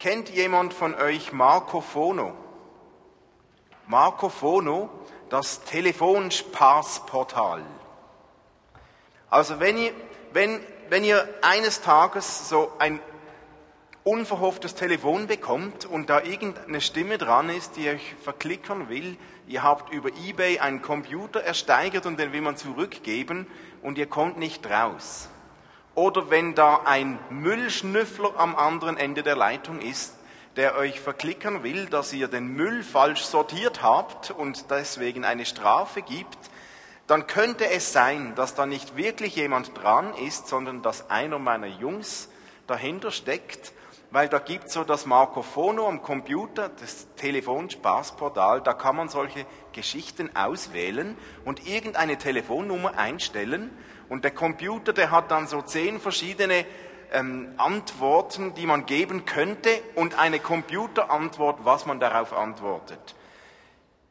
Kennt jemand von euch Marco Fono? Marco Fono, das Telefonspaßportal. Also wenn ihr, wenn, wenn ihr eines Tages so ein unverhofftes Telefon bekommt und da irgendeine Stimme dran ist, die euch verklickern will, ihr habt über eBay einen Computer ersteigert und den will man zurückgeben und ihr kommt nicht raus. Oder wenn da ein Müllschnüffler am anderen Ende der Leitung ist, der euch verklickern will, dass ihr den Müll falsch sortiert habt und deswegen eine Strafe gibt, dann könnte es sein, dass da nicht wirklich jemand dran ist, sondern dass einer meiner Jungs dahinter steckt weil da gibt so das Marco Fono am Computer, das Telefonspaßportal, da kann man solche Geschichten auswählen und irgendeine Telefonnummer einstellen und der Computer, der hat dann so zehn verschiedene ähm, Antworten, die man geben könnte und eine Computerantwort, was man darauf antwortet.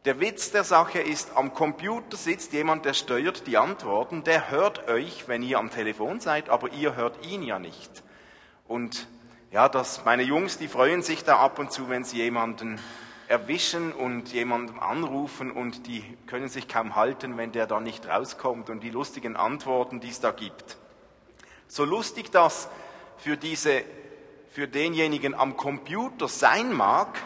Der Witz der Sache ist, am Computer sitzt jemand, der steuert die Antworten, der hört euch, wenn ihr am Telefon seid, aber ihr hört ihn ja nicht. Und ja, dass meine Jungs, die freuen sich da ab und zu, wenn sie jemanden erwischen und jemanden anrufen und die können sich kaum halten, wenn der da nicht rauskommt und die lustigen Antworten, die es da gibt. So lustig das für diese, für denjenigen am Computer sein mag,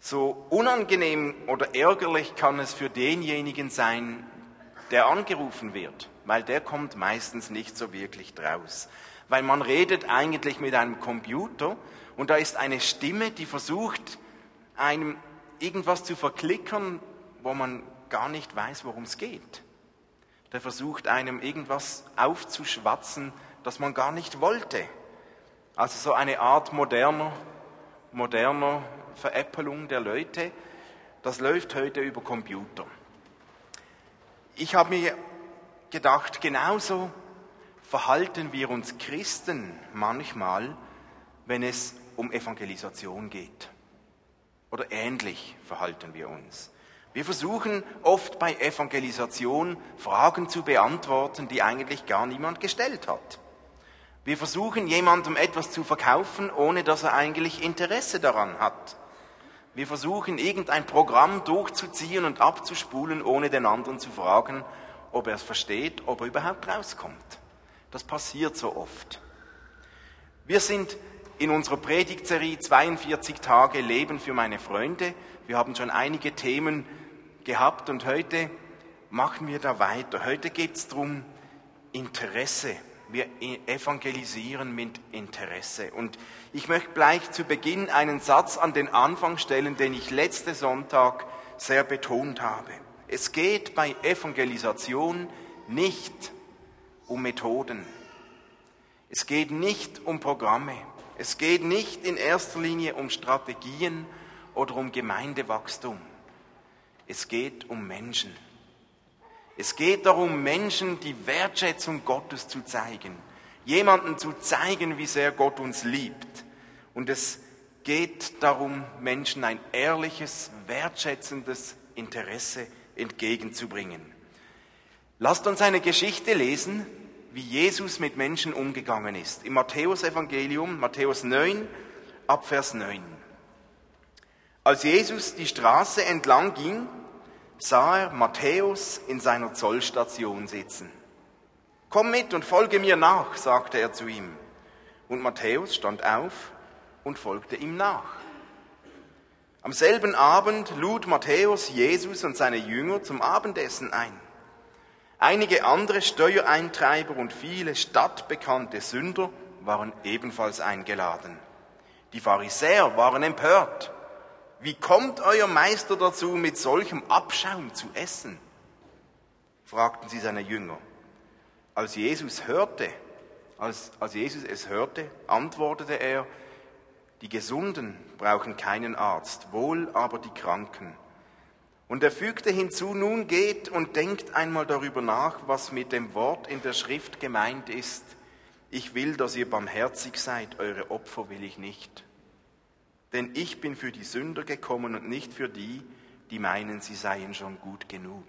so unangenehm oder ärgerlich kann es für denjenigen sein, der angerufen wird, weil der kommt meistens nicht so wirklich draus weil man redet eigentlich mit einem Computer und da ist eine Stimme, die versucht, einem irgendwas zu verklickern, wo man gar nicht weiß, worum es geht. Der versucht einem irgendwas aufzuschwatzen, das man gar nicht wollte. Also so eine Art moderner, moderner Veräppelung der Leute. Das läuft heute über Computer. Ich habe mir gedacht, genauso verhalten wir uns Christen manchmal, wenn es um Evangelisation geht. Oder ähnlich verhalten wir uns. Wir versuchen oft bei Evangelisation Fragen zu beantworten, die eigentlich gar niemand gestellt hat. Wir versuchen jemandem etwas zu verkaufen, ohne dass er eigentlich Interesse daran hat. Wir versuchen irgendein Programm durchzuziehen und abzuspulen, ohne den anderen zu fragen, ob er es versteht, ob er überhaupt rauskommt. Das passiert so oft. Wir sind in unserer Predigtserie 42 Tage Leben für meine Freunde. Wir haben schon einige Themen gehabt und heute machen wir da weiter. Heute geht es darum, Interesse. Wir evangelisieren mit Interesse. Und ich möchte gleich zu Beginn einen Satz an den Anfang stellen, den ich letzte Sonntag sehr betont habe. Es geht bei Evangelisation nicht um Methoden. Es geht nicht um Programme. Es geht nicht in erster Linie um Strategien oder um Gemeindewachstum. Es geht um Menschen. Es geht darum, Menschen die Wertschätzung Gottes zu zeigen, jemanden zu zeigen, wie sehr Gott uns liebt. Und es geht darum, Menschen ein ehrliches, wertschätzendes Interesse entgegenzubringen. Lasst uns eine Geschichte lesen, wie Jesus mit Menschen umgegangen ist. Im Matthäusevangelium, Matthäus 9, ab Vers 9. Als Jesus die Straße entlang ging, sah er Matthäus in seiner Zollstation sitzen. Komm mit und folge mir nach, sagte er zu ihm. Und Matthäus stand auf und folgte ihm nach. Am selben Abend lud Matthäus Jesus und seine Jünger zum Abendessen ein. Einige andere Steuereintreiber und viele stadtbekannte Sünder waren ebenfalls eingeladen. Die Pharisäer waren empört. Wie kommt euer Meister dazu, mit solchem Abschaum zu essen? fragten sie seine Jünger. Als Jesus hörte, als, als Jesus es hörte, antwortete er, die Gesunden brauchen keinen Arzt, wohl aber die Kranken. Und er fügte hinzu, nun geht und denkt einmal darüber nach, was mit dem Wort in der Schrift gemeint ist. Ich will, dass ihr barmherzig seid, eure Opfer will ich nicht. Denn ich bin für die Sünder gekommen und nicht für die, die meinen, sie seien schon gut genug.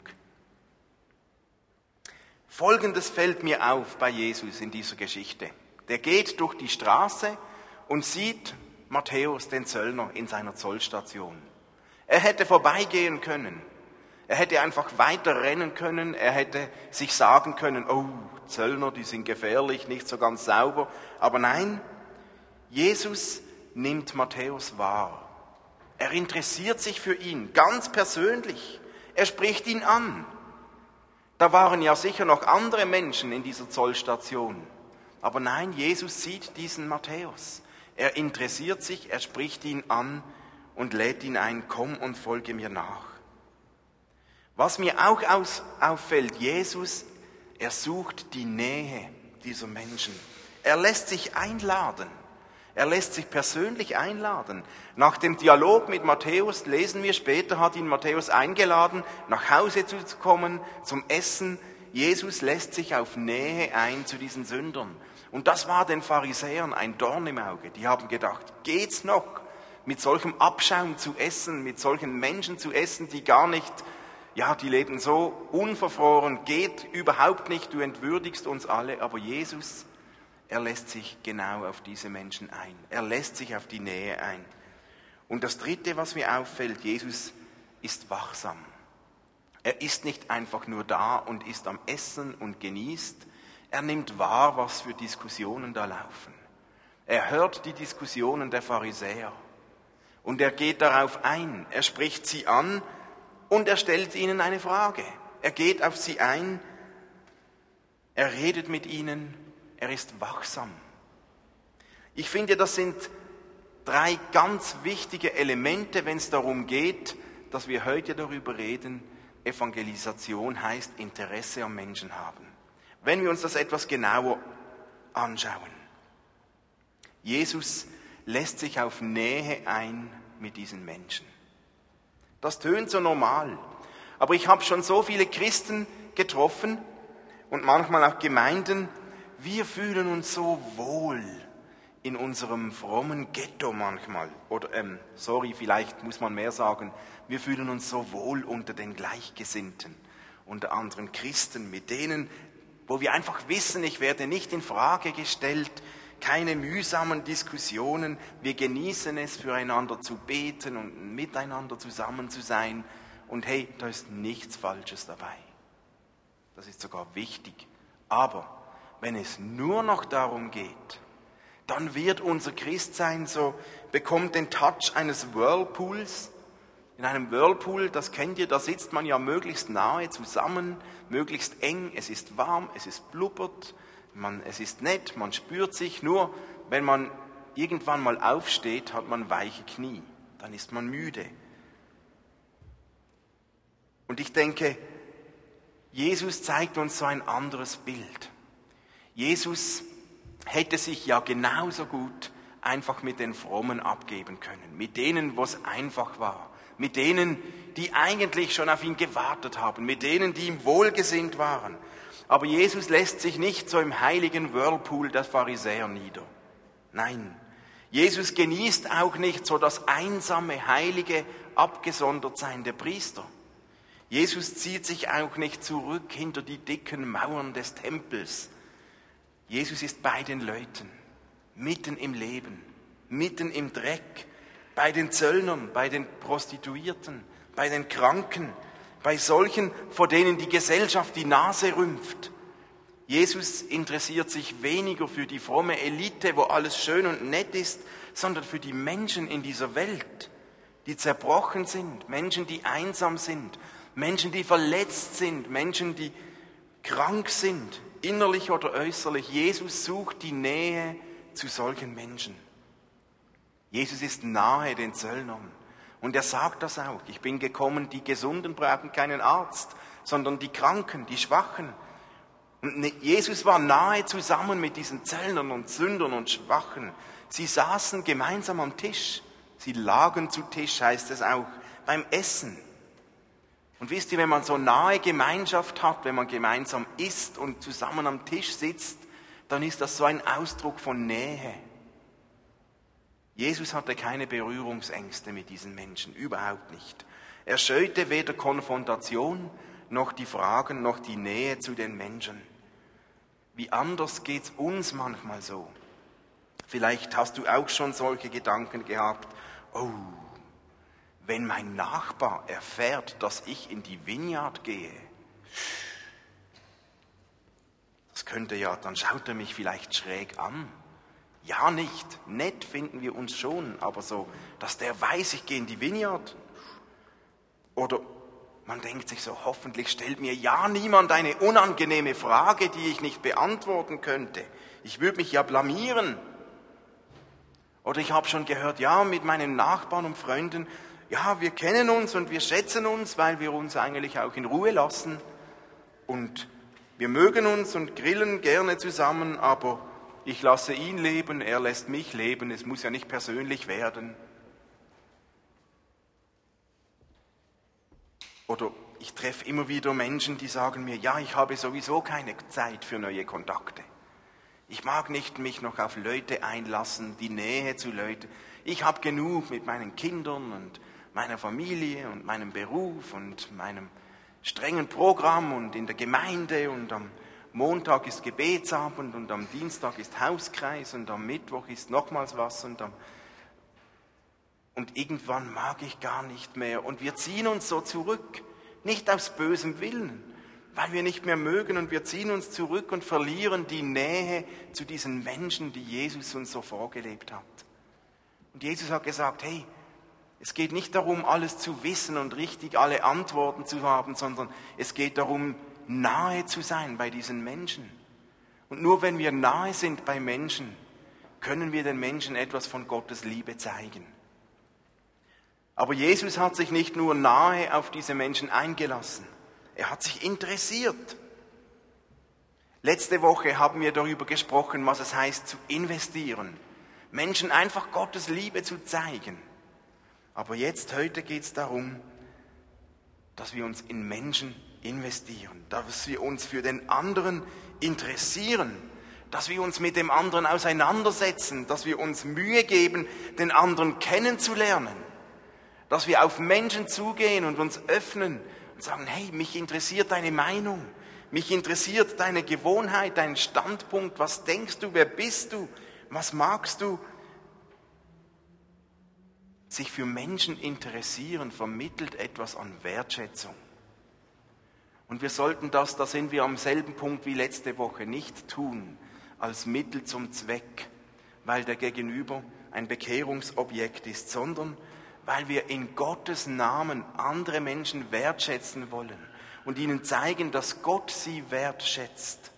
Folgendes fällt mir auf bei Jesus in dieser Geschichte. Der geht durch die Straße und sieht Matthäus, den Zöllner, in seiner Zollstation. Er hätte vorbeigehen können. Er hätte einfach weiter rennen können. Er hätte sich sagen können, oh, Zöllner, die sind gefährlich, nicht so ganz sauber. Aber nein, Jesus nimmt Matthäus wahr. Er interessiert sich für ihn ganz persönlich. Er spricht ihn an. Da waren ja sicher noch andere Menschen in dieser Zollstation. Aber nein, Jesus sieht diesen Matthäus. Er interessiert sich, er spricht ihn an und lädt ihn ein, komm und folge mir nach. Was mir auch auffällt, Jesus, er sucht die Nähe dieser Menschen. Er lässt sich einladen. Er lässt sich persönlich einladen. Nach dem Dialog mit Matthäus lesen wir später, hat ihn Matthäus eingeladen, nach Hause zu kommen, zum Essen. Jesus lässt sich auf Nähe ein zu diesen Sündern. Und das war den Pharisäern ein Dorn im Auge. Die haben gedacht, geht's noch? Mit solchem Abschaum zu essen, mit solchen Menschen zu essen, die gar nicht, ja, die leben so unverfroren, geht überhaupt nicht, du entwürdigst uns alle. Aber Jesus, er lässt sich genau auf diese Menschen ein. Er lässt sich auf die Nähe ein. Und das Dritte, was mir auffällt, Jesus ist wachsam. Er ist nicht einfach nur da und ist am Essen und genießt. Er nimmt wahr, was für Diskussionen da laufen. Er hört die Diskussionen der Pharisäer und er geht darauf ein. Er spricht sie an und er stellt ihnen eine Frage. Er geht auf sie ein, er redet mit ihnen er ist wachsam. Ich finde, das sind drei ganz wichtige Elemente, wenn es darum geht, dass wir heute darüber reden, Evangelisation heißt Interesse am Menschen haben. Wenn wir uns das etwas genauer anschauen. Jesus lässt sich auf Nähe ein mit diesen Menschen. Das tönt so normal. Aber ich habe schon so viele Christen getroffen und manchmal auch Gemeinden, wir fühlen uns so wohl in unserem frommen Ghetto manchmal. Oder, ähm, sorry, vielleicht muss man mehr sagen, wir fühlen uns so wohl unter den Gleichgesinnten, unter anderen Christen, mit denen, wo wir einfach wissen, ich werde nicht in Frage gestellt, keine mühsamen Diskussionen, wir genießen es, füreinander zu beten und miteinander zusammen zu sein. Und hey, da ist nichts Falsches dabei. Das ist sogar wichtig. Aber wenn es nur noch darum geht, dann wird unser Christsein so, bekommt den Touch eines Whirlpools. In einem Whirlpool, das kennt ihr, da sitzt man ja möglichst nahe zusammen, möglichst eng, es ist warm, es ist blubbert, man, es ist nett, man spürt sich, nur wenn man irgendwann mal aufsteht, hat man weiche Knie, dann ist man müde. Und ich denke, Jesus zeigt uns so ein anderes Bild. Jesus hätte sich ja genauso gut einfach mit den Frommen abgeben können, mit denen, wo es einfach war, mit denen, die eigentlich schon auf ihn gewartet haben, mit denen, die ihm wohlgesinnt waren. Aber Jesus lässt sich nicht so im heiligen Whirlpool der Pharisäer nieder. Nein, Jesus genießt auch nicht so das einsame, heilige Abgesondertsein der Priester. Jesus zieht sich auch nicht zurück hinter die dicken Mauern des Tempels, Jesus ist bei den Leuten, mitten im Leben, mitten im Dreck, bei den Zöllnern, bei den Prostituierten, bei den Kranken, bei solchen, vor denen die Gesellschaft die Nase rümpft. Jesus interessiert sich weniger für die fromme Elite, wo alles schön und nett ist, sondern für die Menschen in dieser Welt, die zerbrochen sind, Menschen, die einsam sind, Menschen, die verletzt sind, Menschen, die krank sind, innerlich oder äußerlich. Jesus sucht die Nähe zu solchen Menschen. Jesus ist nahe den Zöllnern. Und er sagt das auch. Ich bin gekommen, die Gesunden brauchen keinen Arzt, sondern die Kranken, die Schwachen. Und ne, Jesus war nahe zusammen mit diesen Zöllnern und Sündern und Schwachen. Sie saßen gemeinsam am Tisch. Sie lagen zu Tisch, heißt es auch, beim Essen. Und wisst ihr, wenn man so nahe Gemeinschaft hat, wenn man gemeinsam isst und zusammen am Tisch sitzt, dann ist das so ein Ausdruck von Nähe. Jesus hatte keine Berührungsängste mit diesen Menschen, überhaupt nicht. Er scheute weder Konfrontation noch die Fragen noch die Nähe zu den Menschen. Wie anders geht's uns manchmal so. Vielleicht hast du auch schon solche Gedanken gehabt. Oh, wenn mein Nachbar erfährt, dass ich in die Vineyard gehe, das könnte ja, dann schaut er mich vielleicht schräg an. Ja, nicht. Nett finden wir uns schon, aber so, dass der weiß, ich gehe in die Vineyard. Oder man denkt sich so, hoffentlich stellt mir ja niemand eine unangenehme Frage, die ich nicht beantworten könnte. Ich würde mich ja blamieren. Oder ich habe schon gehört, ja, mit meinen Nachbarn und Freunden, ja, wir kennen uns und wir schätzen uns, weil wir uns eigentlich auch in Ruhe lassen. Und wir mögen uns und grillen gerne zusammen, aber ich lasse ihn leben, er lässt mich leben, es muss ja nicht persönlich werden. Oder ich treffe immer wieder Menschen, die sagen mir, ja, ich habe sowieso keine Zeit für neue Kontakte. Ich mag nicht mich noch auf Leute einlassen, die Nähe zu Leuten. Ich habe genug mit meinen Kindern und meiner Familie und meinem Beruf und meinem strengen Programm und in der Gemeinde und am Montag ist Gebetsabend und am Dienstag ist Hauskreis und am Mittwoch ist nochmals was und am und irgendwann mag ich gar nicht mehr und wir ziehen uns so zurück, nicht aus bösem Willen, weil wir nicht mehr mögen und wir ziehen uns zurück und verlieren die Nähe zu diesen Menschen, die Jesus uns so vorgelebt hat. Und Jesus hat gesagt, hey, es geht nicht darum, alles zu wissen und richtig alle Antworten zu haben, sondern es geht darum, nahe zu sein bei diesen Menschen. Und nur wenn wir nahe sind bei Menschen, können wir den Menschen etwas von Gottes Liebe zeigen. Aber Jesus hat sich nicht nur nahe auf diese Menschen eingelassen, er hat sich interessiert. Letzte Woche haben wir darüber gesprochen, was es heißt zu investieren, Menschen einfach Gottes Liebe zu zeigen. Aber jetzt, heute geht es darum, dass wir uns in Menschen investieren, dass wir uns für den anderen interessieren, dass wir uns mit dem anderen auseinandersetzen, dass wir uns Mühe geben, den anderen kennenzulernen, dass wir auf Menschen zugehen und uns öffnen und sagen, hey, mich interessiert deine Meinung, mich interessiert deine Gewohnheit, dein Standpunkt, was denkst du, wer bist du, was magst du. Sich für Menschen interessieren vermittelt etwas an Wertschätzung. Und wir sollten das, da sind wir am selben Punkt wie letzte Woche, nicht tun als Mittel zum Zweck, weil der Gegenüber ein Bekehrungsobjekt ist, sondern weil wir in Gottes Namen andere Menschen wertschätzen wollen und ihnen zeigen, dass Gott sie wertschätzt.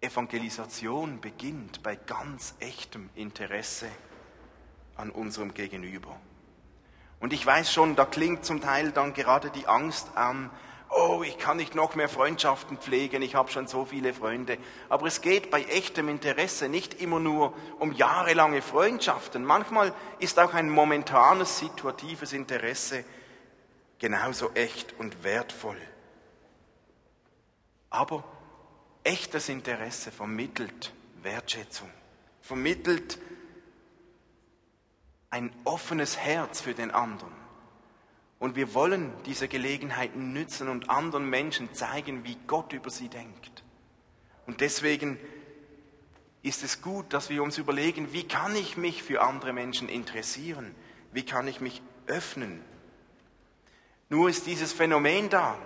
Evangelisation beginnt bei ganz echtem Interesse an unserem Gegenüber. Und ich weiß schon, da klingt zum Teil dann gerade die Angst an, oh, ich kann nicht noch mehr Freundschaften pflegen, ich habe schon so viele Freunde. Aber es geht bei echtem Interesse nicht immer nur um jahrelange Freundschaften. Manchmal ist auch ein momentanes, situatives Interesse genauso echt und wertvoll. Aber echtes Interesse vermittelt Wertschätzung, vermittelt ein offenes Herz für den anderen. Und wir wollen diese Gelegenheiten nützen und anderen Menschen zeigen, wie Gott über sie denkt. Und deswegen ist es gut, dass wir uns überlegen, wie kann ich mich für andere Menschen interessieren? Wie kann ich mich öffnen? Nur ist dieses Phänomen da.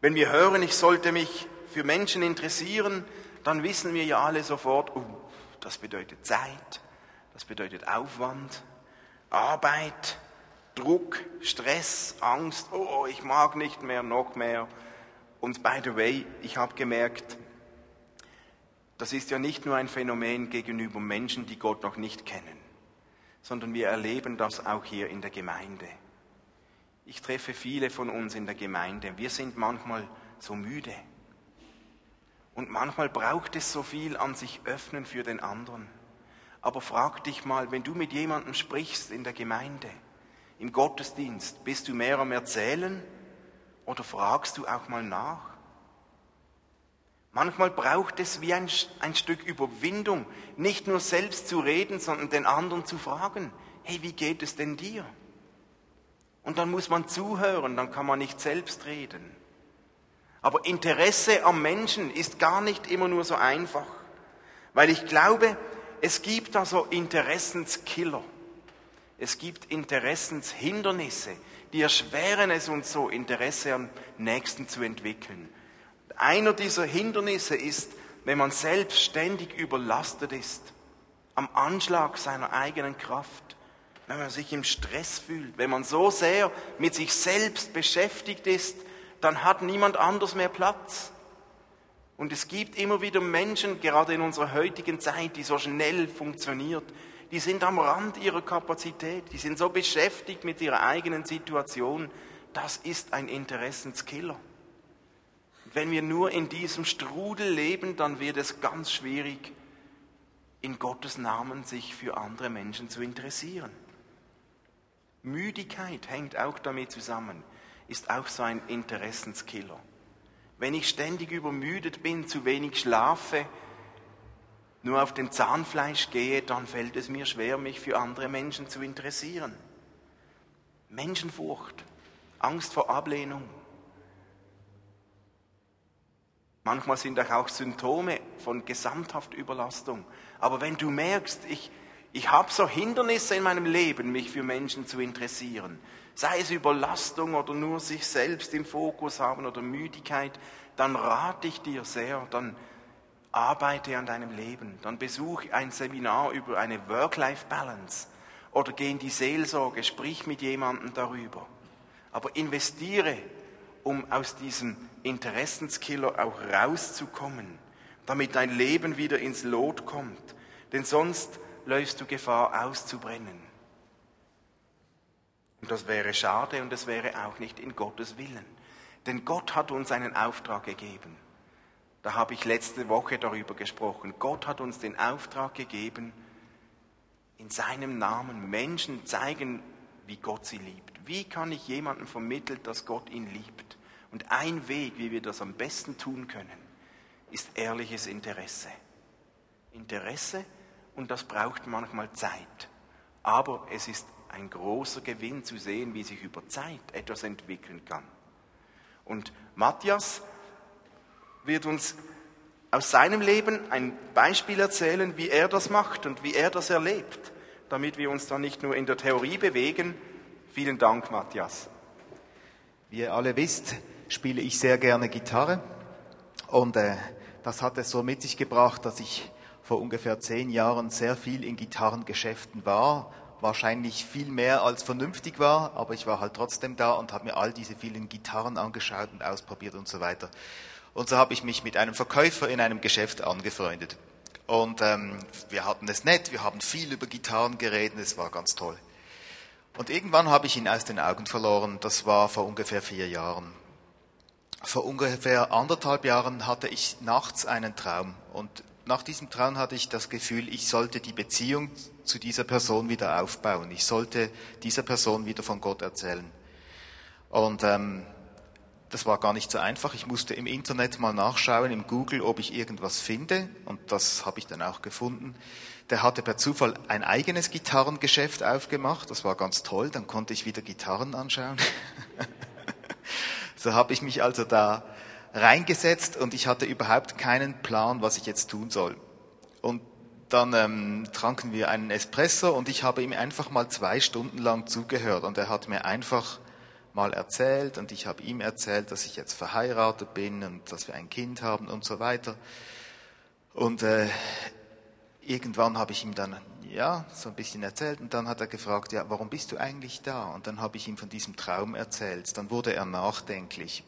Wenn wir hören, ich sollte mich für Menschen interessieren, dann wissen wir ja alle sofort, uh, das bedeutet Zeit, das bedeutet Aufwand, Arbeit, Druck, Stress, Angst. Oh, ich mag nicht mehr, noch mehr. Und by the way, ich habe gemerkt, das ist ja nicht nur ein Phänomen gegenüber Menschen, die Gott noch nicht kennen, sondern wir erleben das auch hier in der Gemeinde. Ich treffe viele von uns in der Gemeinde. Wir sind manchmal so müde. Und manchmal braucht es so viel an sich öffnen für den anderen. Aber frag dich mal, wenn du mit jemandem sprichst in der Gemeinde, im Gottesdienst, bist du mehr am Erzählen oder fragst du auch mal nach? Manchmal braucht es wie ein, ein Stück Überwindung, nicht nur selbst zu reden, sondern den anderen zu fragen, hey, wie geht es denn dir? Und dann muss man zuhören, dann kann man nicht selbst reden. Aber Interesse am Menschen ist gar nicht immer nur so einfach. Weil ich glaube, es gibt da so Interessenskiller. Es gibt Interessenshindernisse, die erschweren es uns so, Interesse am Nächsten zu entwickeln. Einer dieser Hindernisse ist, wenn man selbst ständig überlastet ist, am Anschlag seiner eigenen Kraft, wenn man sich im Stress fühlt, wenn man so sehr mit sich selbst beschäftigt ist, dann hat niemand anders mehr Platz. Und es gibt immer wieder Menschen, gerade in unserer heutigen Zeit, die so schnell funktioniert, die sind am Rand ihrer Kapazität, die sind so beschäftigt mit ihrer eigenen Situation. Das ist ein Interessenskiller. Wenn wir nur in diesem Strudel leben, dann wird es ganz schwierig, in Gottes Namen sich für andere Menschen zu interessieren. Müdigkeit hängt auch damit zusammen, ist auch so ein Interessenskiller. Wenn ich ständig übermüdet bin, zu wenig schlafe, nur auf dem Zahnfleisch gehe, dann fällt es mir schwer, mich für andere Menschen zu interessieren. Menschenfurcht, Angst vor Ablehnung. Manchmal sind auch Symptome von gesamthaft Überlastung. Aber wenn du merkst, ich, ich habe so Hindernisse in meinem Leben, mich für Menschen zu interessieren, sei es Überlastung oder nur sich selbst im Fokus haben oder Müdigkeit, dann rate ich dir sehr, dann arbeite an deinem Leben, dann besuche ein Seminar über eine Work-Life-Balance oder geh in die Seelsorge, sprich mit jemandem darüber. Aber investiere, um aus diesem Interessenskiller auch rauszukommen, damit dein Leben wieder ins Lot kommt. Denn sonst läufst du Gefahr auszubrennen. Und das wäre schade und das wäre auch nicht in Gottes Willen. Denn Gott hat uns einen Auftrag gegeben. Da habe ich letzte Woche darüber gesprochen. Gott hat uns den Auftrag gegeben, in seinem Namen Menschen zeigen, wie Gott sie liebt. Wie kann ich jemandem vermitteln, dass Gott ihn liebt? Und ein Weg, wie wir das am besten tun können, ist ehrliches Interesse. Interesse und das braucht manchmal Zeit. Aber es ist ein großer Gewinn zu sehen, wie sich über Zeit etwas entwickeln kann. Und Matthias wird uns aus seinem Leben ein Beispiel erzählen, wie er das macht und wie er das erlebt, damit wir uns dann nicht nur in der Theorie bewegen. Vielen Dank, Matthias. Wie ihr alle wisst, spiele ich sehr gerne Gitarre und äh, das hat es so mit sich gebracht, dass ich vor ungefähr zehn Jahren sehr viel in Gitarrengeschäften war, wahrscheinlich viel mehr als vernünftig war, aber ich war halt trotzdem da und habe mir all diese vielen Gitarren angeschaut und ausprobiert und so weiter. Und so habe ich mich mit einem Verkäufer in einem Geschäft angefreundet. Und ähm, wir hatten es nett, wir haben viel über Gitarren geredet, es war ganz toll. Und irgendwann habe ich ihn aus den Augen verloren, das war vor ungefähr vier Jahren. Vor ungefähr anderthalb Jahren hatte ich nachts einen Traum und nach diesem Traum hatte ich das Gefühl, ich sollte die Beziehung zu dieser Person wieder aufbauen. Ich sollte dieser Person wieder von Gott erzählen. Und ähm, das war gar nicht so einfach. Ich musste im Internet mal nachschauen, im Google, ob ich irgendwas finde. Und das habe ich dann auch gefunden. Der hatte per Zufall ein eigenes Gitarrengeschäft aufgemacht. Das war ganz toll. Dann konnte ich wieder Gitarren anschauen. so habe ich mich also da reingesetzt und ich hatte überhaupt keinen Plan, was ich jetzt tun soll. Dann ähm, tranken wir einen Espresso und ich habe ihm einfach mal zwei Stunden lang zugehört und er hat mir einfach mal erzählt und ich habe ihm erzählt, dass ich jetzt verheiratet bin und dass wir ein Kind haben und so weiter. Und äh, irgendwann habe ich ihm dann ja so ein bisschen erzählt und dann hat er gefragt, ja, warum bist du eigentlich da? Und dann habe ich ihm von diesem Traum erzählt. Dann wurde er nachdenklich.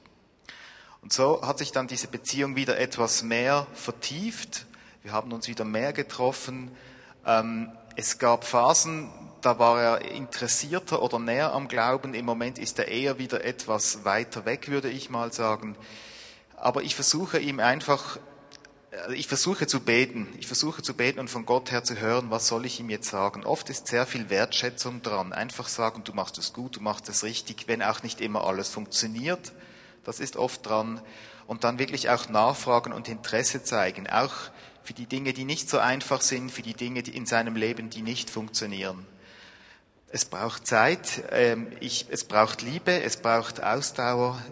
Und so hat sich dann diese Beziehung wieder etwas mehr vertieft. Wir haben uns wieder mehr getroffen. Ähm, es gab Phasen, da war er interessierter oder näher am Glauben. Im Moment ist er eher wieder etwas weiter weg, würde ich mal sagen. Aber ich versuche ihm einfach, äh, ich versuche zu beten. Ich versuche zu beten und von Gott her zu hören, was soll ich ihm jetzt sagen. Oft ist sehr viel Wertschätzung dran. Einfach sagen, du machst es gut, du machst es richtig, wenn auch nicht immer alles funktioniert. Das ist oft dran. Und dann wirklich auch nachfragen und Interesse zeigen. Auch für die Dinge, die nicht so einfach sind, für die Dinge die in seinem Leben, die nicht funktionieren. Es braucht Zeit, ähm, ich, es braucht Liebe, es braucht Ausdauer.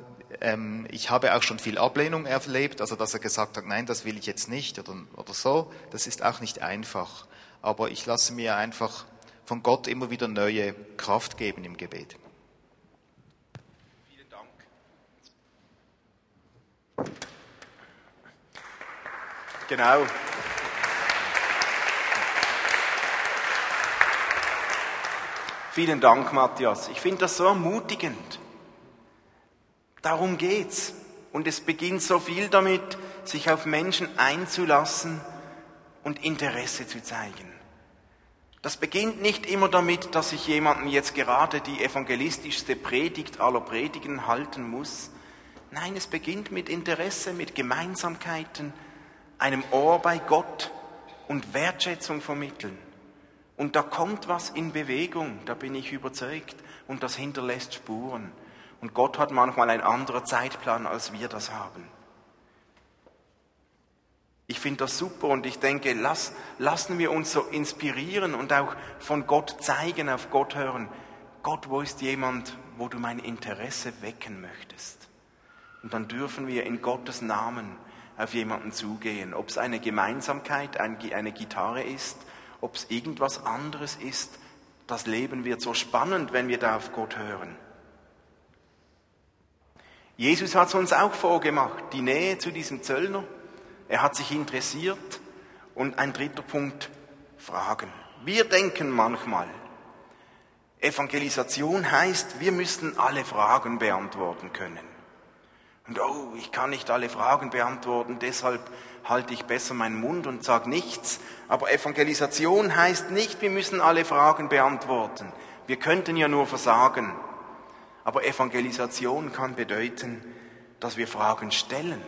ähm, ich habe auch schon viel Ablehnung erlebt, also dass er gesagt hat, nein, das will ich jetzt nicht oder, oder so. Das ist auch nicht einfach. Aber ich lasse mir einfach von Gott immer wieder neue Kraft geben im Gebet. Vielen Dank. Genau. Vielen Dank, Matthias. Ich finde das so ermutigend. Darum geht's. Und es beginnt so viel damit, sich auf Menschen einzulassen und Interesse zu zeigen. Das beginnt nicht immer damit, dass ich jemanden jetzt gerade die evangelistischste Predigt aller Predigen halten muss. Nein, es beginnt mit Interesse, mit Gemeinsamkeiten, einem Ohr bei Gott und Wertschätzung vermitteln. Und da kommt was in Bewegung, da bin ich überzeugt, und das hinterlässt Spuren. Und Gott hat manchmal einen anderen Zeitplan, als wir das haben. Ich finde das super und ich denke, lass, lassen wir uns so inspirieren und auch von Gott zeigen, auf Gott hören. Gott, wo ist jemand, wo du mein Interesse wecken möchtest? Und dann dürfen wir in Gottes Namen auf jemanden zugehen, ob es eine Gemeinsamkeit, eine Gitarre ist ob es irgendwas anderes ist. Das Leben wird so spannend, wenn wir da auf Gott hören. Jesus hat es uns auch vorgemacht, die Nähe zu diesem Zöllner. Er hat sich interessiert. Und ein dritter Punkt, Fragen. Wir denken manchmal, Evangelisation heißt, wir müssten alle Fragen beantworten können. Und oh, ich kann nicht alle Fragen beantworten, deshalb halte ich besser meinen Mund und sage nichts. Aber Evangelisation heißt nicht, wir müssen alle Fragen beantworten. Wir könnten ja nur versagen. Aber Evangelisation kann bedeuten, dass wir Fragen stellen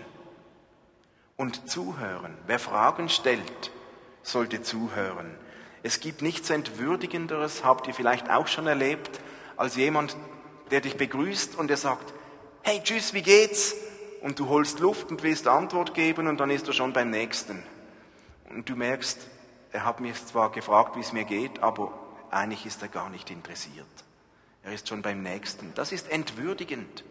und zuhören. Wer Fragen stellt, sollte zuhören. Es gibt nichts Entwürdigenderes, habt ihr vielleicht auch schon erlebt, als jemand, der dich begrüßt und der sagt, hey, tschüss, wie geht's? Und du holst Luft und willst Antwort geben und dann ist er schon beim nächsten. Und du merkst, er hat mich zwar gefragt, wie es mir geht, aber eigentlich ist er gar nicht interessiert. Er ist schon beim nächsten. Das ist entwürdigend.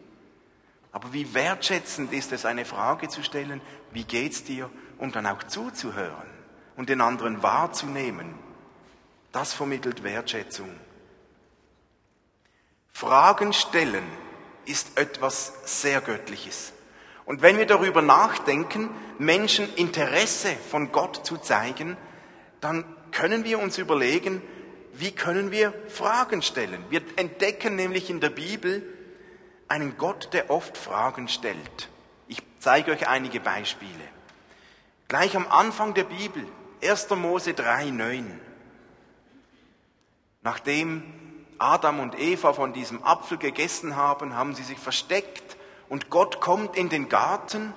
Aber wie wertschätzend ist es, eine Frage zu stellen, wie geht's dir, und dann auch zuzuhören und den anderen wahrzunehmen. Das vermittelt Wertschätzung. Fragen stellen ist etwas sehr Göttliches. Und wenn wir darüber nachdenken, Menschen Interesse von Gott zu zeigen, dann können wir uns überlegen, wie können wir Fragen stellen. Wir entdecken nämlich in der Bibel einen Gott, der oft Fragen stellt. Ich zeige euch einige Beispiele. Gleich am Anfang der Bibel, 1. Mose 3, 9. Nachdem Adam und Eva von diesem Apfel gegessen haben, haben sie sich versteckt und Gott kommt in den Garten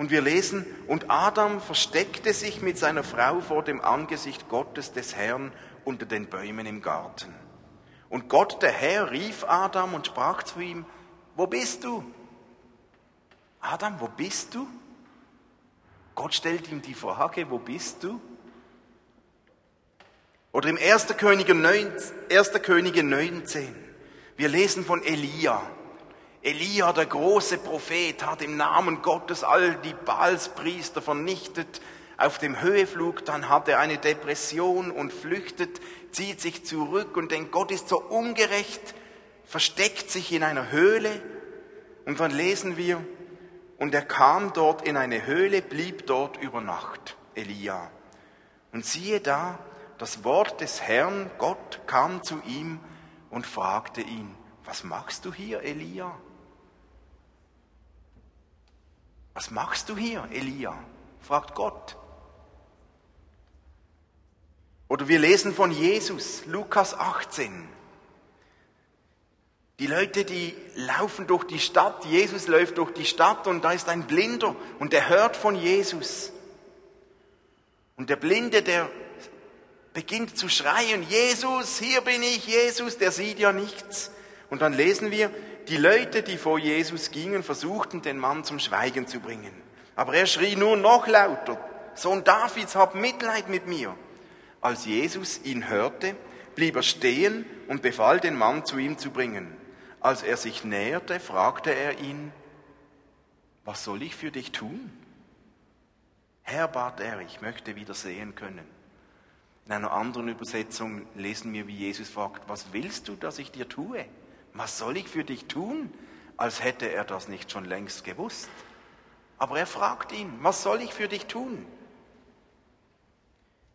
und wir lesen, und Adam versteckte sich mit seiner Frau vor dem Angesicht Gottes des Herrn unter den Bäumen im Garten. Und Gott, der Herr, rief Adam und sprach zu ihm, wo bist du? Adam, wo bist du? Gott stellt ihm die Frage, wo bist du? Oder im 1. Könige 19, 1. Könige 19. Wir lesen von Elia. Elia, der große Prophet, hat im Namen Gottes all die Baalspriester vernichtet. Auf dem Höheflug, dann hat er eine Depression und flüchtet, zieht sich zurück und denkt, Gott ist so ungerecht, versteckt sich in einer Höhle. Und dann lesen wir, und er kam dort in eine Höhle, blieb dort über Nacht, Elia. Und siehe da, das Wort des Herrn, Gott, kam zu ihm und fragte ihn, was machst du hier, Elia? Was machst du hier, Elia? fragt Gott. Oder wir lesen von Jesus, Lukas 18. Die Leute, die laufen durch die Stadt, Jesus läuft durch die Stadt und da ist ein Blinder und der hört von Jesus. Und der Blinde, der beginnt zu schreien, Jesus, hier bin ich, Jesus, der sieht ja nichts. Und dann lesen wir, die Leute, die vor Jesus gingen, versuchten den Mann zum Schweigen zu bringen. Aber er schrie nur noch lauter, Sohn Davids, hab Mitleid mit mir. Als Jesus ihn hörte, blieb er stehen und befahl den Mann zu ihm zu bringen. Als er sich näherte, fragte er ihn, was soll ich für dich tun? Herr, bat er, ich möchte wieder sehen können. In einer anderen Übersetzung lesen wir, wie Jesus fragt, was willst du, dass ich dir tue? Was soll ich für dich tun? Als hätte er das nicht schon längst gewusst. Aber er fragt ihn, was soll ich für dich tun?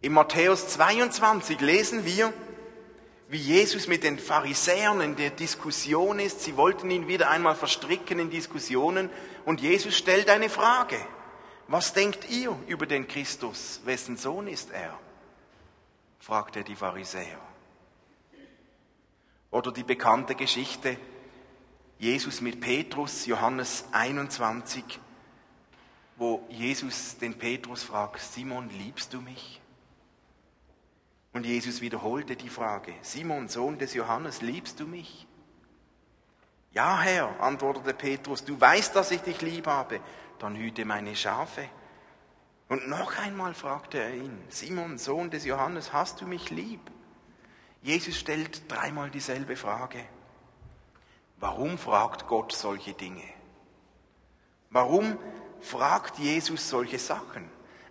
In Matthäus 22 lesen wir, wie Jesus mit den Pharisäern in der Diskussion ist. Sie wollten ihn wieder einmal verstricken in Diskussionen und Jesus stellt eine Frage. Was denkt ihr über den Christus? Wessen Sohn ist er? Fragte die Pharisäer. Oder die bekannte Geschichte Jesus mit Petrus, Johannes 21, wo Jesus den Petrus fragt, Simon, liebst du mich? Und Jesus wiederholte die Frage, Simon, Sohn des Johannes, liebst du mich? Ja, Herr, antwortete Petrus, du weißt, dass ich dich lieb habe, dann hüte meine Schafe. Und noch einmal fragte er ihn, Simon, Sohn des Johannes, hast du mich lieb? Jesus stellt dreimal dieselbe Frage. Warum fragt Gott solche Dinge? Warum fragt Jesus solche Sachen?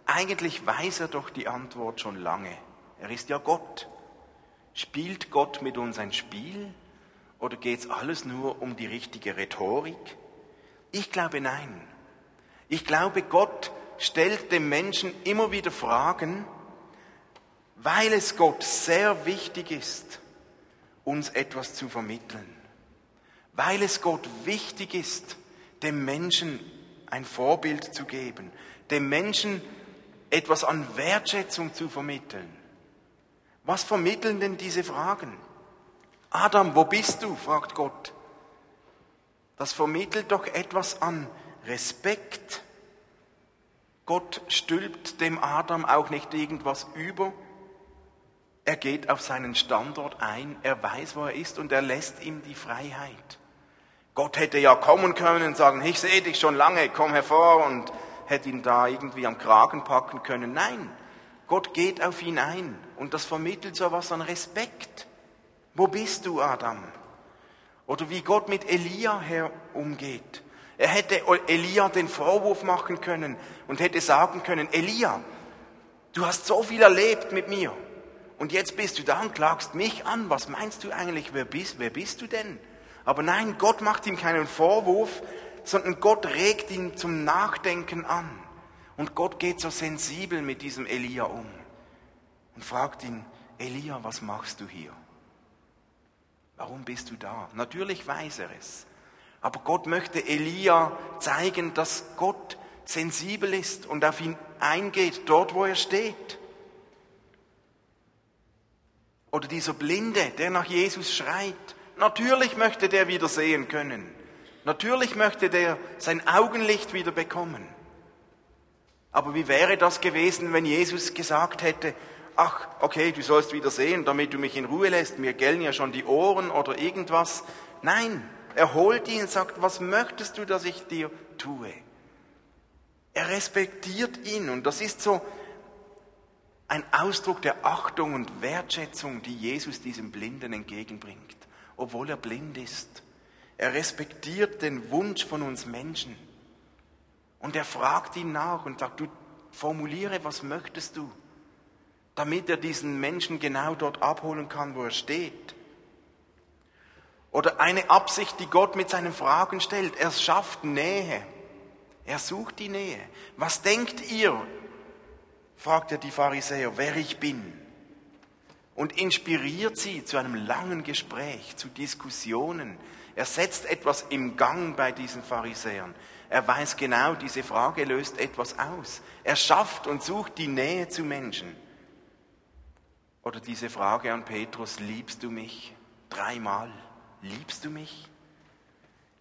Eigentlich weiß er doch die Antwort schon lange. Er ist ja Gott. Spielt Gott mit uns ein Spiel oder geht es alles nur um die richtige Rhetorik? Ich glaube nein. Ich glaube, Gott stellt dem Menschen immer wieder Fragen, weil es Gott sehr wichtig ist, uns etwas zu vermitteln. Weil es Gott wichtig ist, dem Menschen ein Vorbild zu geben, dem Menschen etwas an Wertschätzung zu vermitteln. Was vermitteln denn diese Fragen? Adam, wo bist du? fragt Gott. Das vermittelt doch etwas an Respekt. Gott stülpt dem Adam auch nicht irgendwas über. Er geht auf seinen Standort ein, er weiß, wo er ist und er lässt ihm die Freiheit. Gott hätte ja kommen können und sagen, ich sehe dich schon lange, komm hervor und hätte ihn da irgendwie am Kragen packen können. Nein, Gott geht auf ihn ein und das vermittelt so was an Respekt. Wo bist du, Adam? Oder wie Gott mit Elia her umgeht. Er hätte Elia den Vorwurf machen können und hätte sagen können, Elia, du hast so viel erlebt mit mir und jetzt bist du da und klagst mich an. Was meinst du eigentlich, wer bist, wer bist du denn? Aber nein, Gott macht ihm keinen Vorwurf, sondern Gott regt ihn zum Nachdenken an. Und Gott geht so sensibel mit diesem Elia um und fragt ihn, Elia, was machst du hier? Warum bist du da? Natürlich weiß er es. Aber Gott möchte Elia zeigen, dass Gott sensibel ist und auf ihn eingeht, dort wo er steht. Oder dieser Blinde, der nach Jesus schreit. Natürlich möchte der wieder sehen können. Natürlich möchte der sein Augenlicht wieder bekommen. Aber wie wäre das gewesen, wenn Jesus gesagt hätte, ach, okay, du sollst wieder sehen, damit du mich in Ruhe lässt, mir gellen ja schon die Ohren oder irgendwas. Nein, er holt ihn und sagt, was möchtest du, dass ich dir tue? Er respektiert ihn und das ist so ein Ausdruck der Achtung und Wertschätzung, die Jesus diesem Blinden entgegenbringt, obwohl er blind ist. Er respektiert den Wunsch von uns Menschen. Und er fragt ihn nach und sagt, du formuliere, was möchtest du, damit er diesen Menschen genau dort abholen kann, wo er steht. Oder eine Absicht, die Gott mit seinen Fragen stellt. Er schafft Nähe. Er sucht die Nähe. Was denkt ihr? fragt er die Pharisäer, wer ich bin. Und inspiriert sie zu einem langen Gespräch, zu Diskussionen. Er setzt etwas im Gang bei diesen Pharisäern. Er weiß genau, diese Frage löst etwas aus. Er schafft und sucht die Nähe zu Menschen. Oder diese Frage an Petrus, liebst du mich? Dreimal, liebst du mich?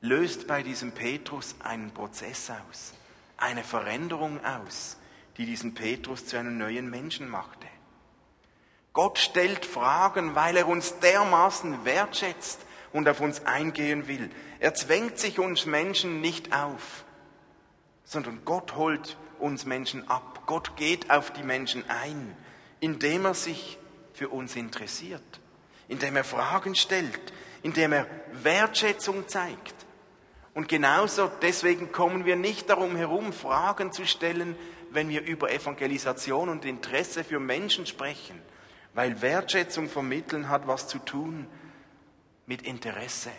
Löst bei diesem Petrus einen Prozess aus, eine Veränderung aus, die diesen Petrus zu einem neuen Menschen machte. Gott stellt Fragen, weil er uns dermaßen wertschätzt und auf uns eingehen will. Er zwängt sich uns Menschen nicht auf, sondern Gott holt uns Menschen ab. Gott geht auf die Menschen ein, indem er sich für uns interessiert, indem er Fragen stellt, indem er Wertschätzung zeigt. Und genauso deswegen kommen wir nicht darum herum, Fragen zu stellen, wenn wir über Evangelisation und Interesse für Menschen sprechen, weil Wertschätzung vermitteln hat was zu tun mit Interesse,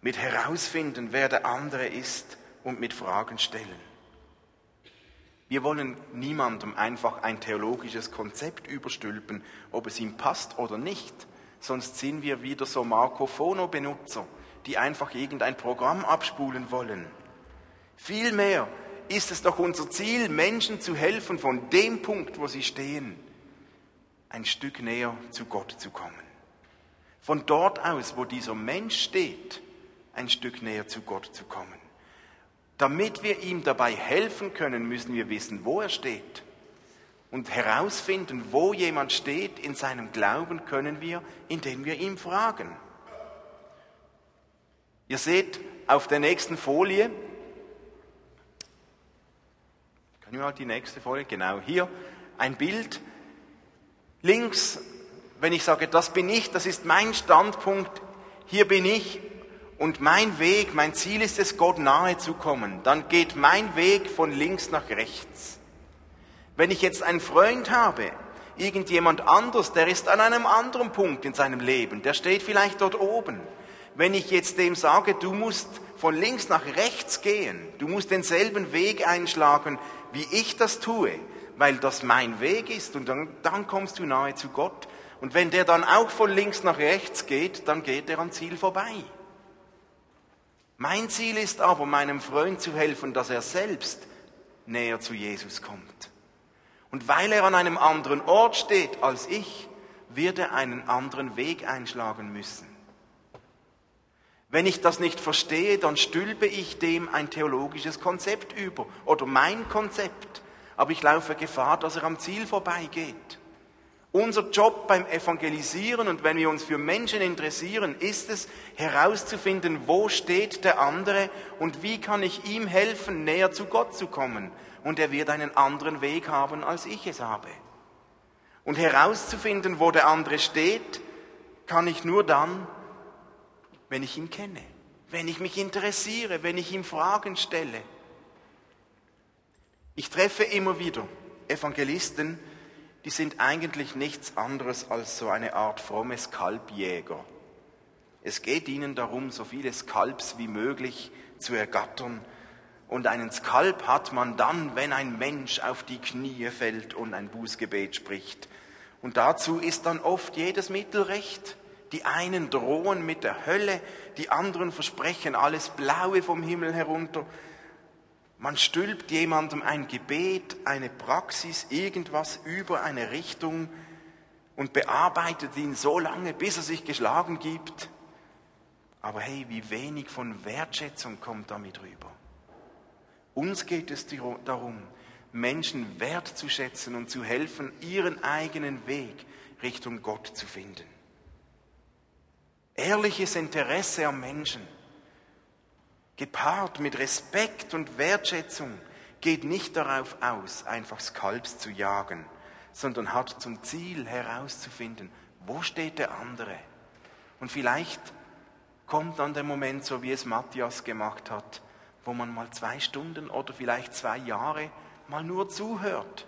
mit herausfinden, wer der andere ist und mit Fragen stellen. Wir wollen niemandem einfach ein theologisches Konzept überstülpen, ob es ihm passt oder nicht, sonst sind wir wieder so Marco Fono-Benutzer, die einfach irgendein Programm abspulen wollen. Vielmehr ist es doch unser Ziel, Menschen zu helfen, von dem Punkt, wo sie stehen, ein Stück näher zu Gott zu kommen. Von dort aus, wo dieser Mensch steht, ein Stück näher zu Gott zu kommen. Damit wir ihm dabei helfen können, müssen wir wissen, wo er steht. Und herausfinden, wo jemand steht in seinem Glauben, können wir, indem wir ihn fragen. Ihr seht auf der nächsten Folie, kann ich mal die nächste Folie, genau hier, ein Bild. Links, wenn ich sage, das bin ich, das ist mein Standpunkt, hier bin ich und mein Weg, mein Ziel ist es, Gott nahe zu kommen, dann geht mein Weg von links nach rechts. Wenn ich jetzt einen Freund habe, irgendjemand anders, der ist an einem anderen Punkt in seinem Leben, der steht vielleicht dort oben. Wenn ich jetzt dem sage, du musst von links nach rechts gehen, du musst denselben Weg einschlagen, wie ich das tue, weil das mein Weg ist und dann, dann kommst du nahe zu Gott. Und wenn der dann auch von links nach rechts geht, dann geht er am Ziel vorbei. Mein Ziel ist aber, meinem Freund zu helfen, dass er selbst näher zu Jesus kommt. Und weil er an einem anderen Ort steht als ich, wird er einen anderen Weg einschlagen müssen. Wenn ich das nicht verstehe, dann stülpe ich dem ein theologisches Konzept über oder mein Konzept, aber ich laufe Gefahr, dass er am Ziel vorbeigeht. Unser Job beim Evangelisieren und wenn wir uns für Menschen interessieren, ist es herauszufinden, wo steht der andere und wie kann ich ihm helfen, näher zu Gott zu kommen. Und er wird einen anderen Weg haben, als ich es habe. Und herauszufinden, wo der andere steht, kann ich nur dann, wenn ich ihn kenne, wenn ich mich interessiere, wenn ich ihm Fragen stelle. Ich treffe immer wieder Evangelisten, die sind eigentlich nichts anderes als so eine Art frommes Kalbjäger. Es geht ihnen darum, so viele Skalps wie möglich zu ergattern. Und einen Skalp hat man dann, wenn ein Mensch auf die Knie fällt und ein Bußgebet spricht. Und dazu ist dann oft jedes Mittel recht. Die einen drohen mit der Hölle, die anderen versprechen alles Blaue vom Himmel herunter. Man stülpt jemandem ein Gebet, eine Praxis, irgendwas über eine Richtung und bearbeitet ihn so lange, bis er sich geschlagen gibt. Aber hey, wie wenig von Wertschätzung kommt damit rüber. Uns geht es darum, Menschen wertzuschätzen und zu helfen, ihren eigenen Weg Richtung Gott zu finden. Ehrliches Interesse am Menschen gepaart mit Respekt und Wertschätzung, geht nicht darauf aus, einfach Skalps zu jagen, sondern hat zum Ziel herauszufinden, wo steht der andere. Und vielleicht kommt dann der Moment, so wie es Matthias gemacht hat, wo man mal zwei Stunden oder vielleicht zwei Jahre mal nur zuhört,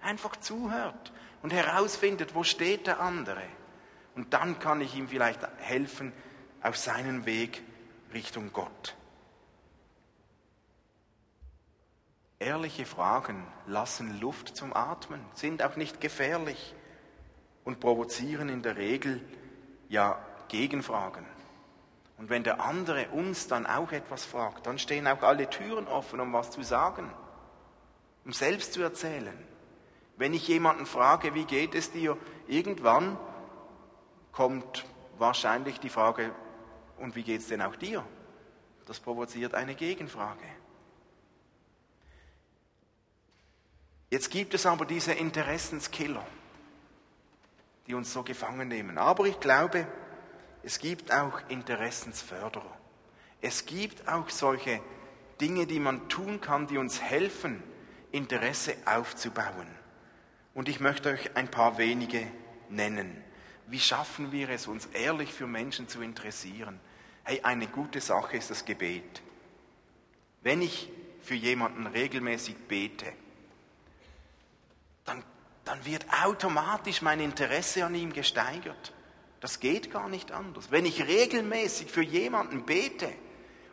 einfach zuhört und herausfindet, wo steht der andere. Und dann kann ich ihm vielleicht helfen auf seinen Weg Richtung Gott. Ehrliche Fragen lassen Luft zum Atmen, sind auch nicht gefährlich und provozieren in der Regel ja Gegenfragen. Und wenn der andere uns dann auch etwas fragt, dann stehen auch alle Türen offen, um was zu sagen, um selbst zu erzählen. Wenn ich jemanden frage, wie geht es dir, irgendwann kommt wahrscheinlich die Frage, und wie geht es denn auch dir? Das provoziert eine Gegenfrage. Jetzt gibt es aber diese Interessenskiller, die uns so gefangen nehmen. Aber ich glaube, es gibt auch Interessensförderer. Es gibt auch solche Dinge, die man tun kann, die uns helfen, Interesse aufzubauen. Und ich möchte euch ein paar wenige nennen. Wie schaffen wir es, uns ehrlich für Menschen zu interessieren? Hey, eine gute Sache ist das Gebet. Wenn ich für jemanden regelmäßig bete, dann, dann wird automatisch mein Interesse an ihm gesteigert. Das geht gar nicht anders. Wenn ich regelmäßig für jemanden bete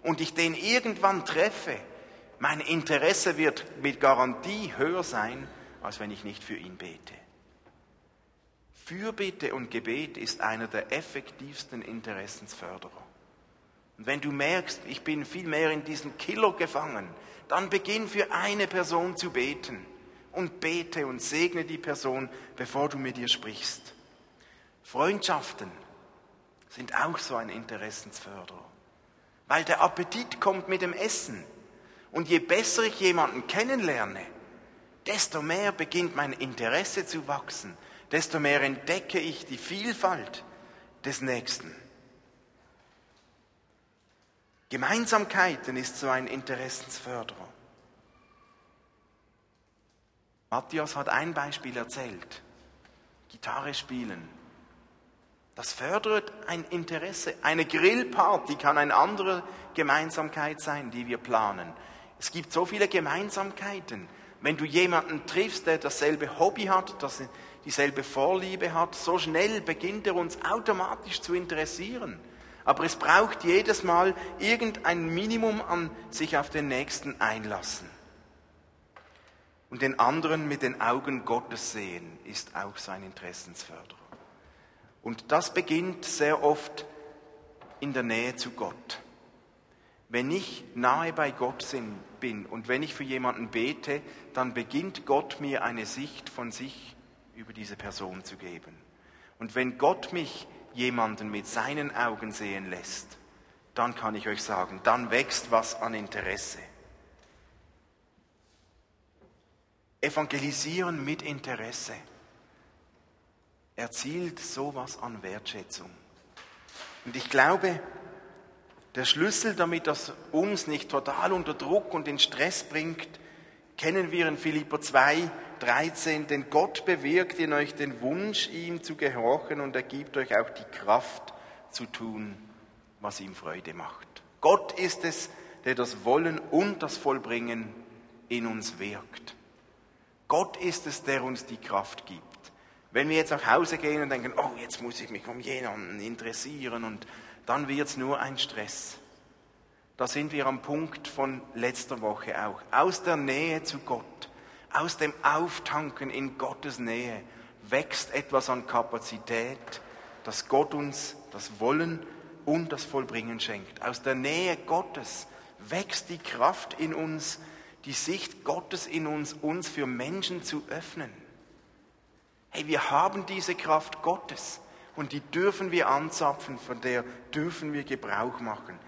und ich den irgendwann treffe, mein Interesse wird mit Garantie höher sein, als wenn ich nicht für ihn bete. Fürbitte und Gebet ist einer der effektivsten Interessensförderer. Und wenn du merkst, ich bin viel mehr in diesen Killer gefangen, dann beginn für eine Person zu beten und bete und segne die Person, bevor du mit ihr sprichst. Freundschaften sind auch so ein Interessensförderer, weil der Appetit kommt mit dem Essen. Und je besser ich jemanden kennenlerne, desto mehr beginnt mein Interesse zu wachsen, desto mehr entdecke ich die Vielfalt des Nächsten. Gemeinsamkeiten ist so ein Interessensförderer. Matthias hat ein Beispiel erzählt. Gitarre spielen. Das fördert ein Interesse. Eine Grillparty kann eine andere Gemeinsamkeit sein, die wir planen. Es gibt so viele Gemeinsamkeiten. Wenn du jemanden triffst, der dasselbe Hobby hat, das dieselbe Vorliebe hat, so schnell beginnt er uns automatisch zu interessieren. Aber es braucht jedes Mal irgendein Minimum an sich auf den Nächsten einlassen. Und den anderen mit den Augen Gottes sehen, ist auch sein Interessensförderer. Und das beginnt sehr oft in der Nähe zu Gott. Wenn ich nahe bei Gott bin und wenn ich für jemanden bete, dann beginnt Gott mir eine Sicht von sich über diese Person zu geben. Und wenn Gott mich jemanden mit seinen Augen sehen lässt, dann kann ich euch sagen, dann wächst was an Interesse. Evangelisieren mit Interesse erzielt sowas an Wertschätzung. Und ich glaube, der Schlüssel, damit das uns nicht total unter Druck und in Stress bringt, kennen wir in Philipper 2, 13, denn Gott bewirkt in euch den Wunsch, ihm zu gehorchen und er gibt euch auch die Kraft zu tun, was ihm Freude macht. Gott ist es, der das Wollen und das Vollbringen in uns wirkt. Gott ist es, der uns die Kraft gibt. Wenn wir jetzt nach Hause gehen und denken, oh, jetzt muss ich mich um jemanden interessieren und dann wird es nur ein Stress. Da sind wir am Punkt von letzter Woche auch. Aus der Nähe zu Gott, aus dem Auftanken in Gottes Nähe wächst etwas an Kapazität, das Gott uns das Wollen und das Vollbringen schenkt. Aus der Nähe Gottes wächst die Kraft in uns, die Sicht Gottes in uns, uns für Menschen zu öffnen. Hey, wir haben diese Kraft Gottes und die dürfen wir anzapfen, von der dürfen wir Gebrauch machen.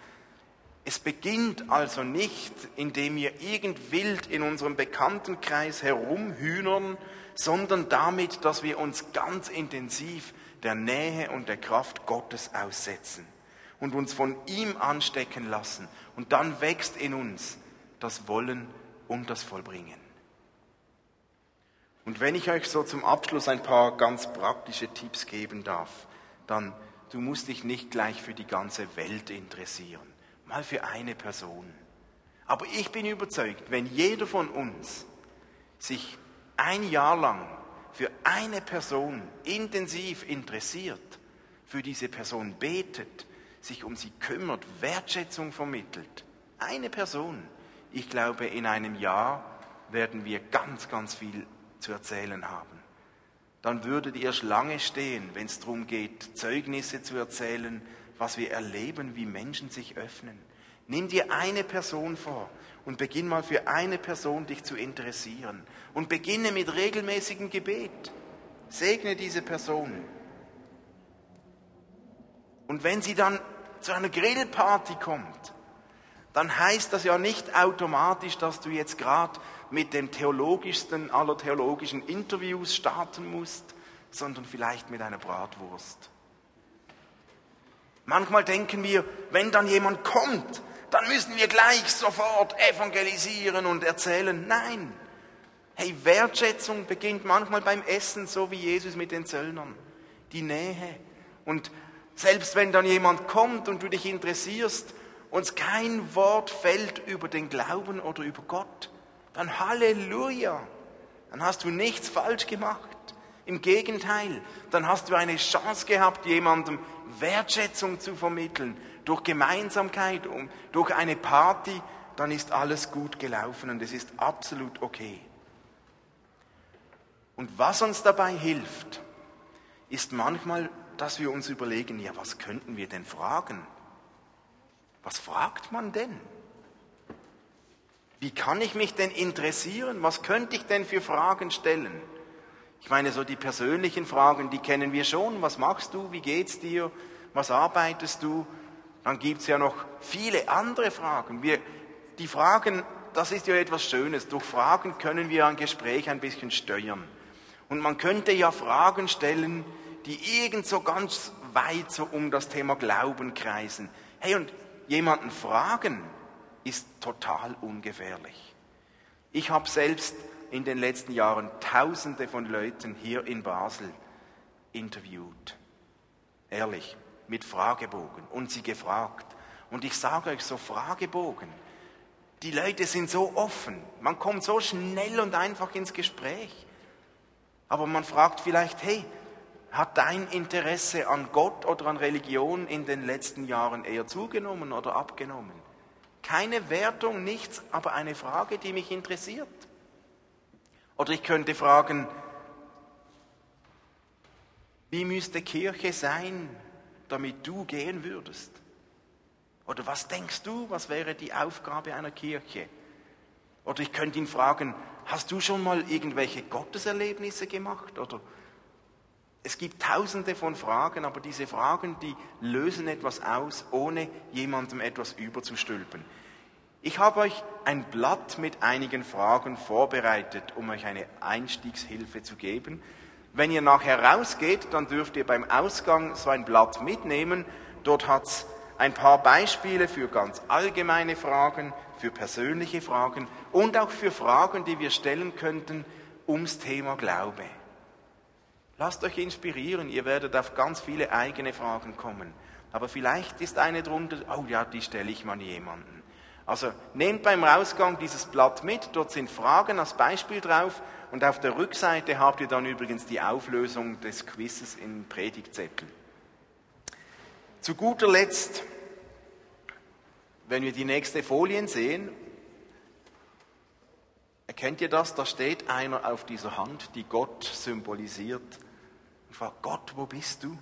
Es beginnt also nicht, indem wir irgend wild in unserem Bekanntenkreis herumhühnern, sondern damit, dass wir uns ganz intensiv der Nähe und der Kraft Gottes aussetzen und uns von ihm anstecken lassen. Und dann wächst in uns das Wollen und das Vollbringen. Und wenn ich euch so zum Abschluss ein paar ganz praktische Tipps geben darf, dann du musst dich nicht gleich für die ganze Welt interessieren, mal für eine Person. Aber ich bin überzeugt, wenn jeder von uns sich ein Jahr lang für eine Person intensiv interessiert, für diese Person betet, sich um sie kümmert, Wertschätzung vermittelt, eine Person, ich glaube, in einem Jahr werden wir ganz, ganz viel zu erzählen haben. Dann würdet ihr Schlange stehen, wenn es darum geht, Zeugnisse zu erzählen, was wir erleben, wie Menschen sich öffnen. Nimm dir eine Person vor und beginn mal für eine Person dich zu interessieren. Und beginne mit regelmäßigem Gebet. Segne diese Person. Und wenn sie dann zu einer Grillparty kommt, dann heißt das ja nicht automatisch, dass du jetzt gerade mit den theologischsten aller theologischen Interviews starten musst, sondern vielleicht mit einer Bratwurst. Manchmal denken wir, wenn dann jemand kommt, dann müssen wir gleich sofort evangelisieren und erzählen. Nein. Hey, Wertschätzung beginnt manchmal beim Essen, so wie Jesus mit den Zöllnern. Die Nähe. Und selbst wenn dann jemand kommt und du dich interessierst uns kein Wort fällt über den Glauben oder über Gott, dann Halleluja, dann hast du nichts falsch gemacht. Im Gegenteil, dann hast du eine Chance gehabt, jemandem Wertschätzung zu vermitteln, durch Gemeinsamkeit, durch eine Party, dann ist alles gut gelaufen und es ist absolut okay. Und was uns dabei hilft, ist manchmal, dass wir uns überlegen, ja, was könnten wir denn fragen? Was fragt man denn? Wie kann ich mich denn interessieren? Was könnte ich denn für Fragen stellen? Ich meine, so die persönlichen Fragen, die kennen wir schon. Was machst du? Wie geht's dir? Was arbeitest du? Dann gibt's ja noch viele andere Fragen. Wir, die Fragen, das ist ja etwas Schönes. Durch Fragen können wir ein Gespräch ein bisschen steuern. Und man könnte ja Fragen stellen, die irgend so ganz weit so um das Thema Glauben kreisen. Hey, und jemanden fragen ist total ungefährlich. Ich habe selbst in den letzten Jahren Tausende von Leuten hier in Basel interviewt. Ehrlich, mit Fragebogen und sie gefragt. Und ich sage euch so, Fragebogen, die Leute sind so offen, man kommt so schnell und einfach ins Gespräch. Aber man fragt vielleicht, hey, hat dein Interesse an Gott oder an Religion in den letzten Jahren eher zugenommen oder abgenommen? Keine Wertung, nichts, aber eine Frage, die mich interessiert. Oder ich könnte fragen, wie müsste Kirche sein, damit du gehen würdest? Oder was denkst du, was wäre die Aufgabe einer Kirche? Oder ich könnte ihn fragen, hast du schon mal irgendwelche Gotteserlebnisse gemacht? Oder es gibt tausende von Fragen, aber diese Fragen, die lösen etwas aus, ohne jemandem etwas überzustülpen. Ich habe euch ein Blatt mit einigen Fragen vorbereitet, um euch eine Einstiegshilfe zu geben. Wenn ihr nachher rausgeht, dann dürft ihr beim Ausgang so ein Blatt mitnehmen. Dort hat es ein paar Beispiele für ganz allgemeine Fragen, für persönliche Fragen und auch für Fragen, die wir stellen könnten ums Thema Glaube. Lasst euch inspirieren, ihr werdet auf ganz viele eigene Fragen kommen. Aber vielleicht ist eine drunter, oh ja, die stelle ich mal jemanden. Also nehmt beim Rausgang dieses Blatt mit, dort sind Fragen als Beispiel drauf und auf der Rückseite habt ihr dann übrigens die Auflösung des Quizzes in Predigtzettel. Zu guter Letzt, wenn wir die nächste Folien sehen, erkennt ihr das? Da steht einer auf dieser Hand, die Gott symbolisiert. Und fragt, Gott, wo bist du?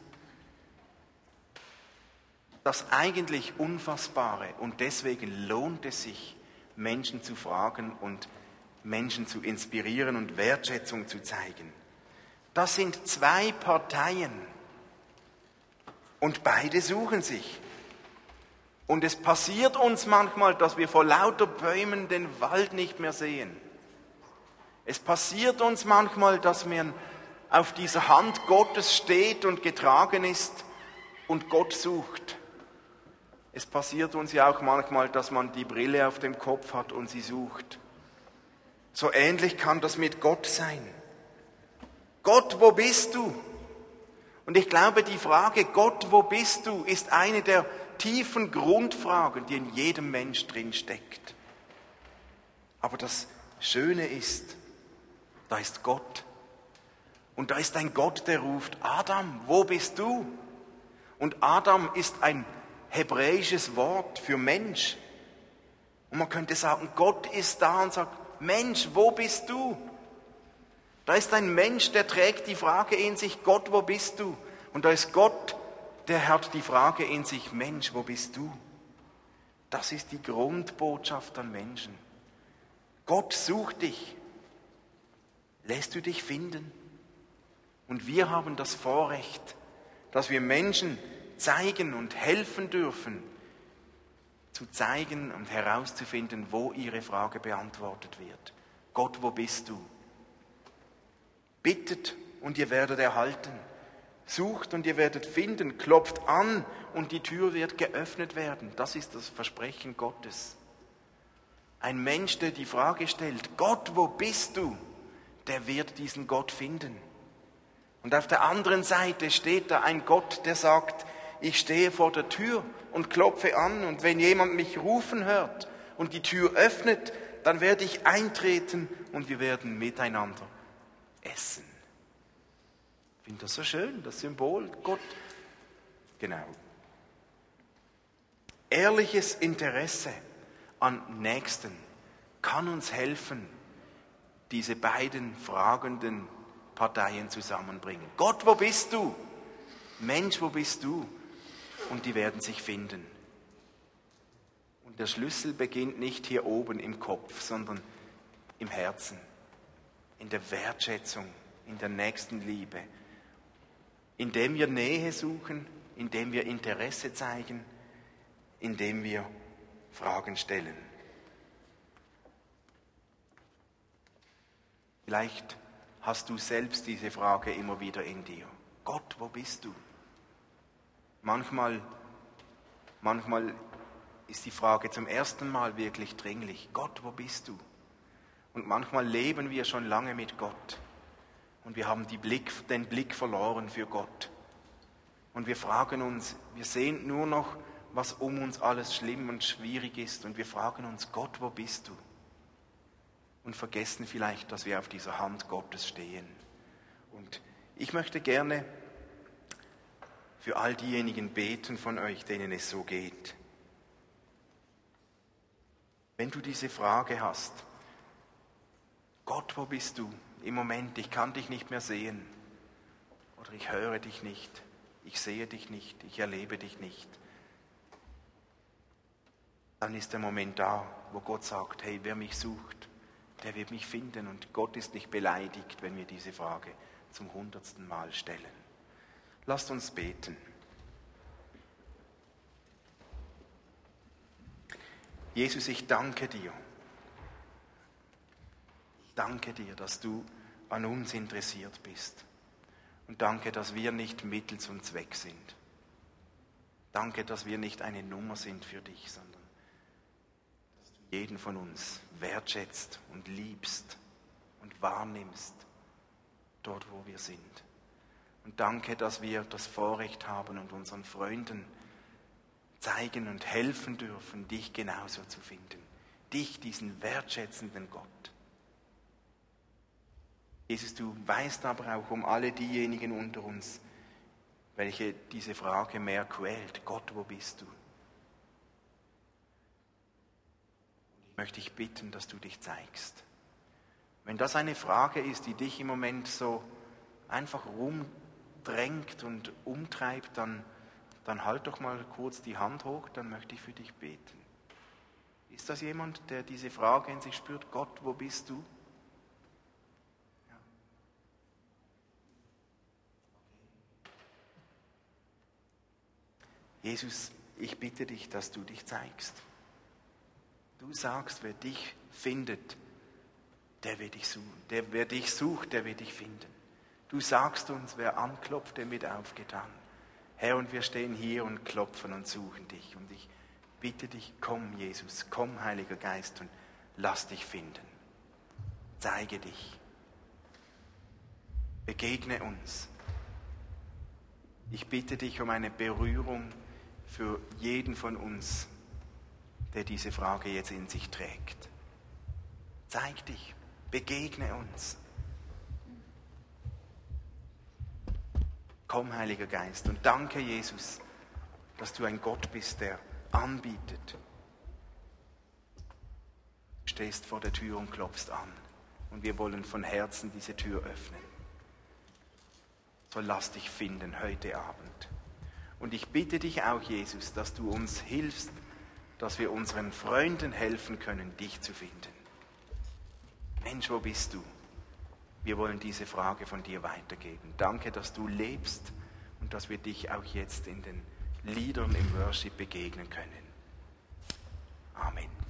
das eigentlich Unfassbare. Und deswegen lohnt es sich, Menschen zu fragen und Menschen zu inspirieren und Wertschätzung zu zeigen. Das sind zwei Parteien und beide suchen sich. Und es passiert uns manchmal, dass wir vor lauter Bäumen den Wald nicht mehr sehen. Es passiert uns manchmal, dass man auf dieser Hand Gottes steht und getragen ist und Gott sucht. Es passiert uns ja auch manchmal, dass man die Brille auf dem Kopf hat und sie sucht. So ähnlich kann das mit Gott sein. Gott, wo bist du? Und ich glaube, die Frage, Gott, wo bist du, ist eine der tiefen Grundfragen, die in jedem Mensch drin steckt. Aber das Schöne ist, da ist Gott. Und da ist ein Gott, der ruft, Adam, wo bist du? Und Adam ist ein hebräisches Wort für Mensch. Und man könnte sagen, Gott ist da und sagt, Mensch, wo bist du? Da ist ein Mensch, der trägt die Frage in sich, Gott, wo bist du? Und da ist Gott, der hat die Frage in sich, Mensch, wo bist du? Das ist die Grundbotschaft an Menschen. Gott sucht dich. Lässt du dich finden? Und wir haben das Vorrecht, dass wir Menschen zeigen und helfen dürfen, zu zeigen und herauszufinden, wo ihre Frage beantwortet wird. Gott, wo bist du? Bittet und ihr werdet erhalten. Sucht und ihr werdet finden. Klopft an und die Tür wird geöffnet werden. Das ist das Versprechen Gottes. Ein Mensch, der die Frage stellt, Gott, wo bist du? Der wird diesen Gott finden. Und auf der anderen Seite steht da ein Gott, der sagt, ich stehe vor der Tür und klopfe an und wenn jemand mich rufen hört und die Tür öffnet, dann werde ich eintreten und wir werden miteinander essen. Ich finde das so schön, das Symbol Gott. Genau. Ehrliches Interesse an Nächsten kann uns helfen, diese beiden fragenden Parteien zusammenbringen. Gott, wo bist du? Mensch, wo bist du? Und die werden sich finden. Und der Schlüssel beginnt nicht hier oben im Kopf, sondern im Herzen, in der Wertschätzung, in der nächsten Liebe, indem wir Nähe suchen, indem wir Interesse zeigen, indem wir Fragen stellen. Vielleicht hast du selbst diese Frage immer wieder in dir. Gott, wo bist du? Manchmal, manchmal ist die Frage zum ersten Mal wirklich dringlich. Gott, wo bist du? Und manchmal leben wir schon lange mit Gott und wir haben Blick, den Blick verloren für Gott. Und wir fragen uns, wir sehen nur noch, was um uns alles schlimm und schwierig ist und wir fragen uns, Gott, wo bist du? Und vergessen vielleicht, dass wir auf dieser Hand Gottes stehen. Und ich möchte gerne für all diejenigen beten von euch, denen es so geht. Wenn du diese Frage hast, Gott, wo bist du? Im Moment, ich kann dich nicht mehr sehen. Oder ich höre dich nicht. Ich sehe dich nicht. Ich erlebe dich nicht. Dann ist der Moment da, wo Gott sagt, hey, wer mich sucht, der wird mich finden. Und Gott ist nicht beleidigt, wenn wir diese Frage zum hundertsten Mal stellen. Lasst uns beten. Jesus, ich danke dir. Danke dir, dass du an uns interessiert bist. Und danke, dass wir nicht Mittel zum Zweck sind. Danke, dass wir nicht eine Nummer sind für dich, sondern jeden von uns wertschätzt und liebst und wahrnimmst, dort wo wir sind. Und danke, dass wir das Vorrecht haben und unseren Freunden zeigen und helfen dürfen, dich genauso zu finden. Dich, diesen wertschätzenden Gott. Jesus, du weißt aber auch um alle diejenigen unter uns, welche diese Frage mehr quält. Gott, wo bist du? Möchte ich bitten, dass du dich zeigst. Wenn das eine Frage ist, die dich im Moment so einfach rumdrängt und umtreibt, dann, dann halt doch mal kurz die Hand hoch, dann möchte ich für dich beten. Ist das jemand, der diese Frage in sich spürt, Gott, wo bist du? Jesus, ich bitte dich, dass du dich zeigst. Du sagst, wer dich findet, der wird dich suchen. Der, wer dich sucht, der wird dich finden. Du sagst uns, wer anklopft, der wird aufgetan. Herr, und wir stehen hier und klopfen und suchen dich. Und ich bitte dich, komm, Jesus, komm, Heiliger Geist, und lass dich finden. Zeige dich. Begegne uns. Ich bitte dich um eine Berührung für jeden von uns der diese Frage jetzt in sich trägt. Zeig dich, begegne uns. Komm, Heiliger Geist, und danke, Jesus, dass du ein Gott bist, der anbietet. Du stehst vor der Tür und klopfst an. Und wir wollen von Herzen diese Tür öffnen. So lass dich finden heute Abend. Und ich bitte dich auch, Jesus, dass du uns hilfst, dass wir unseren Freunden helfen können, dich zu finden. Mensch, wo bist du? Wir wollen diese Frage von dir weitergeben. Danke, dass du lebst und dass wir dich auch jetzt in den Liedern im Worship begegnen können. Amen.